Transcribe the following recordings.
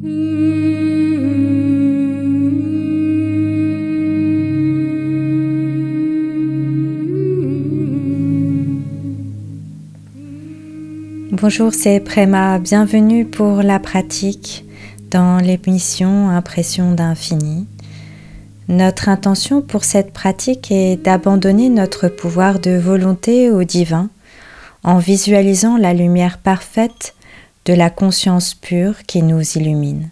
Bonjour, c'est Préma. Bienvenue pour la pratique dans l'émission Impression d'infini. Notre intention pour cette pratique est d'abandonner notre pouvoir de volonté au divin en visualisant la lumière parfaite de la conscience pure qui nous illumine.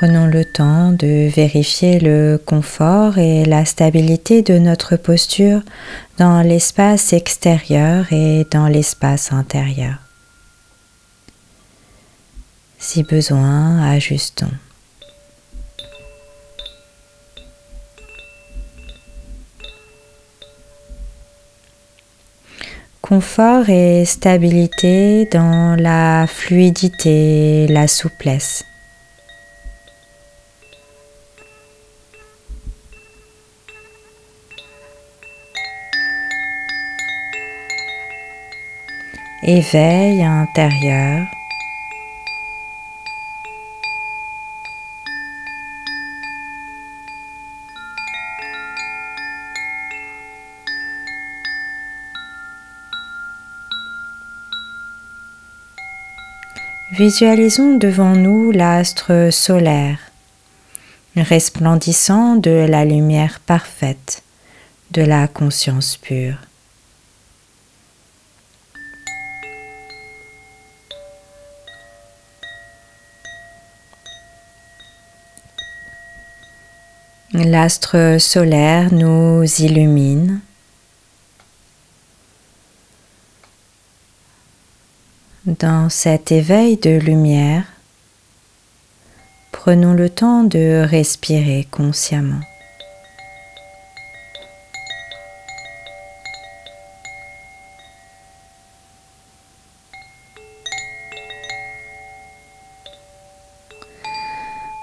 Prenons le temps de vérifier le confort et la stabilité de notre posture dans l'espace extérieur et dans l'espace intérieur. Si besoin, ajustons. Confort et stabilité dans la fluidité, la souplesse. éveil intérieur. Visualisons devant nous l'astre solaire, resplendissant de la lumière parfaite de la conscience pure. L'astre solaire nous illumine. Dans cet éveil de lumière, prenons le temps de respirer consciemment.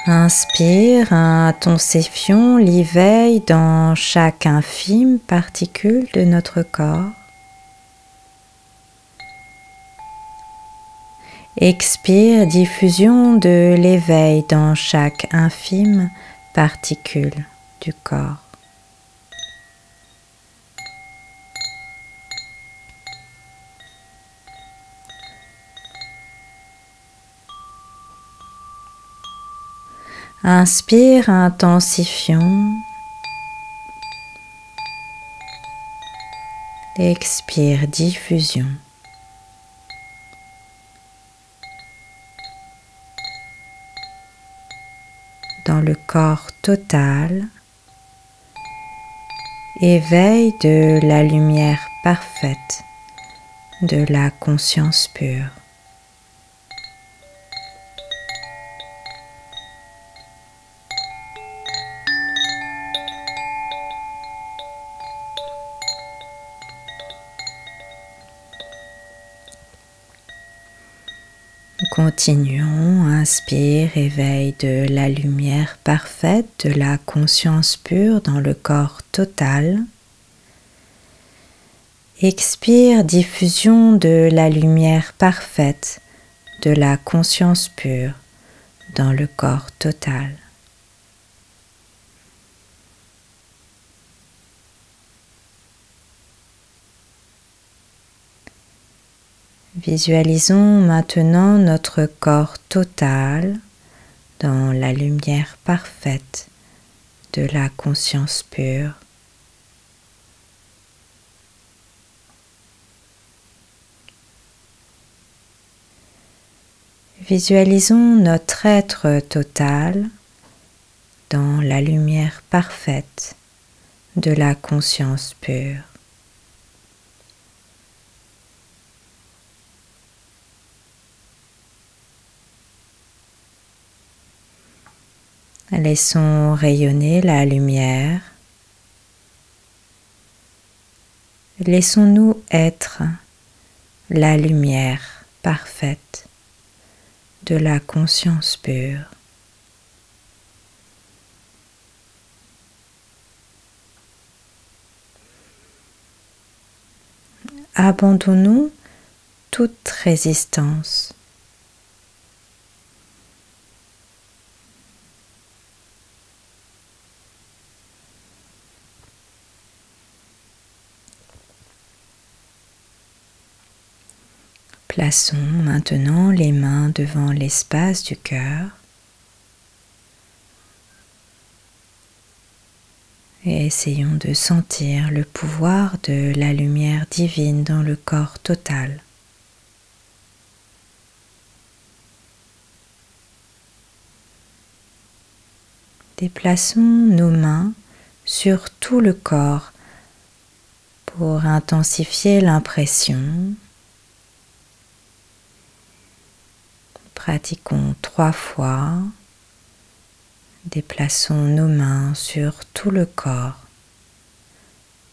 Inspire, intensifions l'éveil dans chaque infime particule de notre corps. Expire, diffusion de l'éveil dans chaque infime particule du corps. Inspire, intensifions. Expire, diffusion. Dans le corps total, éveil de la lumière parfaite de la conscience pure. Continuons, inspire, éveil de la lumière parfaite, de la conscience pure dans le corps total. Expire, diffusion de la lumière parfaite, de la conscience pure dans le corps total. Visualisons maintenant notre corps total dans la lumière parfaite de la conscience pure. Visualisons notre être total dans la lumière parfaite de la conscience pure. Laissons rayonner la lumière. Laissons-nous être la lumière parfaite de la conscience pure. Abandonnons toute résistance Plaçons maintenant les mains devant l'espace du cœur et essayons de sentir le pouvoir de la lumière divine dans le corps total. Déplaçons nos mains sur tout le corps pour intensifier l'impression Pratiquons trois fois. Déplaçons nos mains sur tout le corps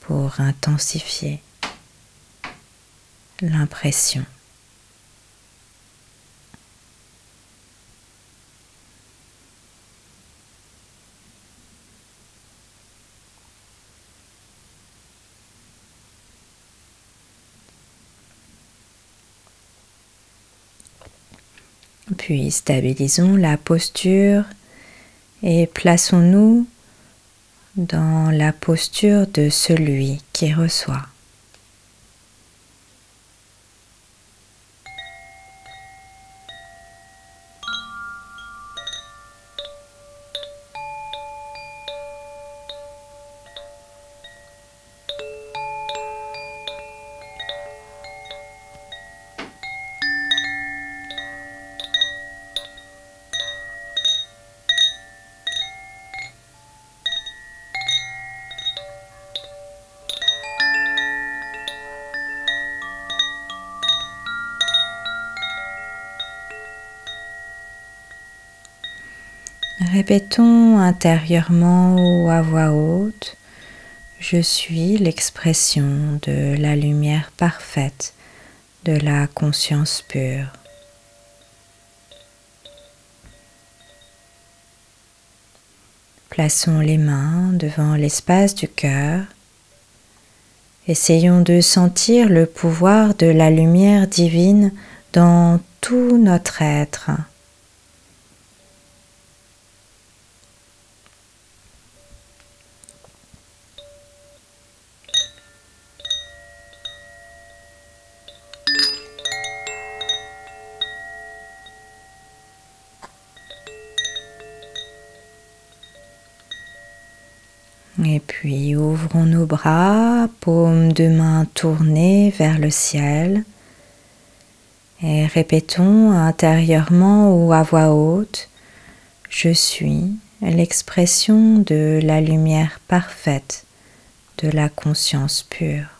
pour intensifier l'impression. Puis stabilisons la posture et plaçons-nous dans la posture de celui qui reçoit. Répétons intérieurement ou à voix haute, je suis l'expression de la lumière parfaite de la conscience pure. Plaçons les mains devant l'espace du cœur. Essayons de sentir le pouvoir de la lumière divine dans tout notre être. Et puis ouvrons nos bras, paumes de main tournées vers le ciel. Et répétons intérieurement ou à voix haute, je suis l'expression de la lumière parfaite de la conscience pure.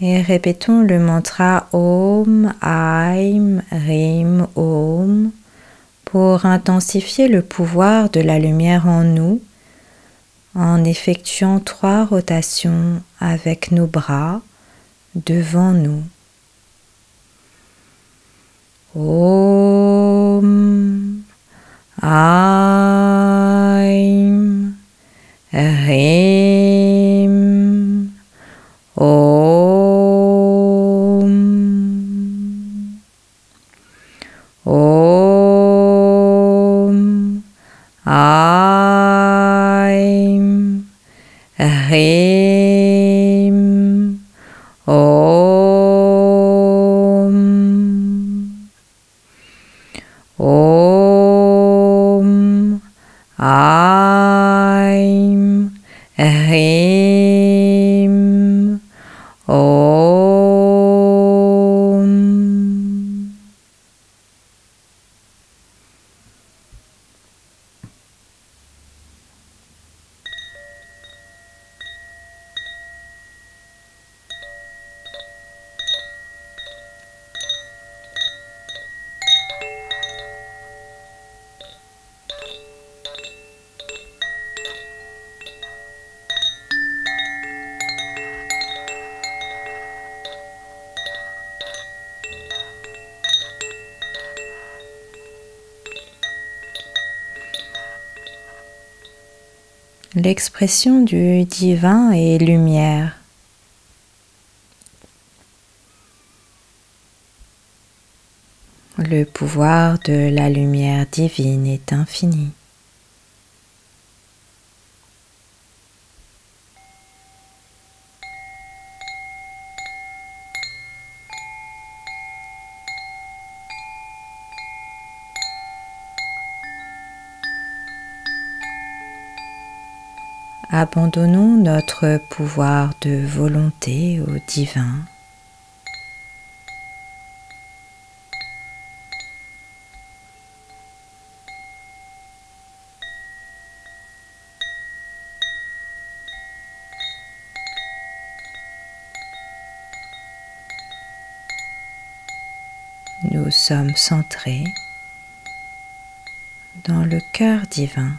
Et répétons le mantra Om, Aim, Rim, Om pour intensifier le pouvoir de la lumière en nous en effectuant trois rotations avec nos bras devant nous. Om, Aim, Rim, Om uh l'expression du divin et lumière. Le pouvoir de la lumière divine est infini. Abandonnons notre pouvoir de volonté au divin. Nous sommes centrés dans le cœur divin.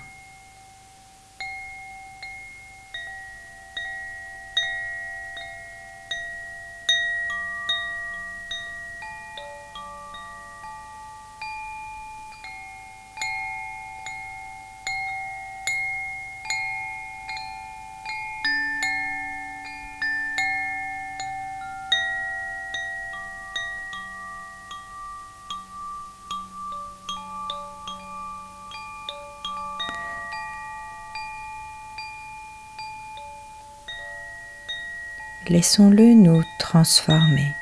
Laissons-le nous transformer.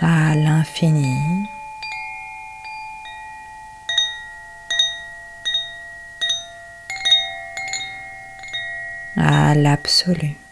À l'infini. à l'absolu.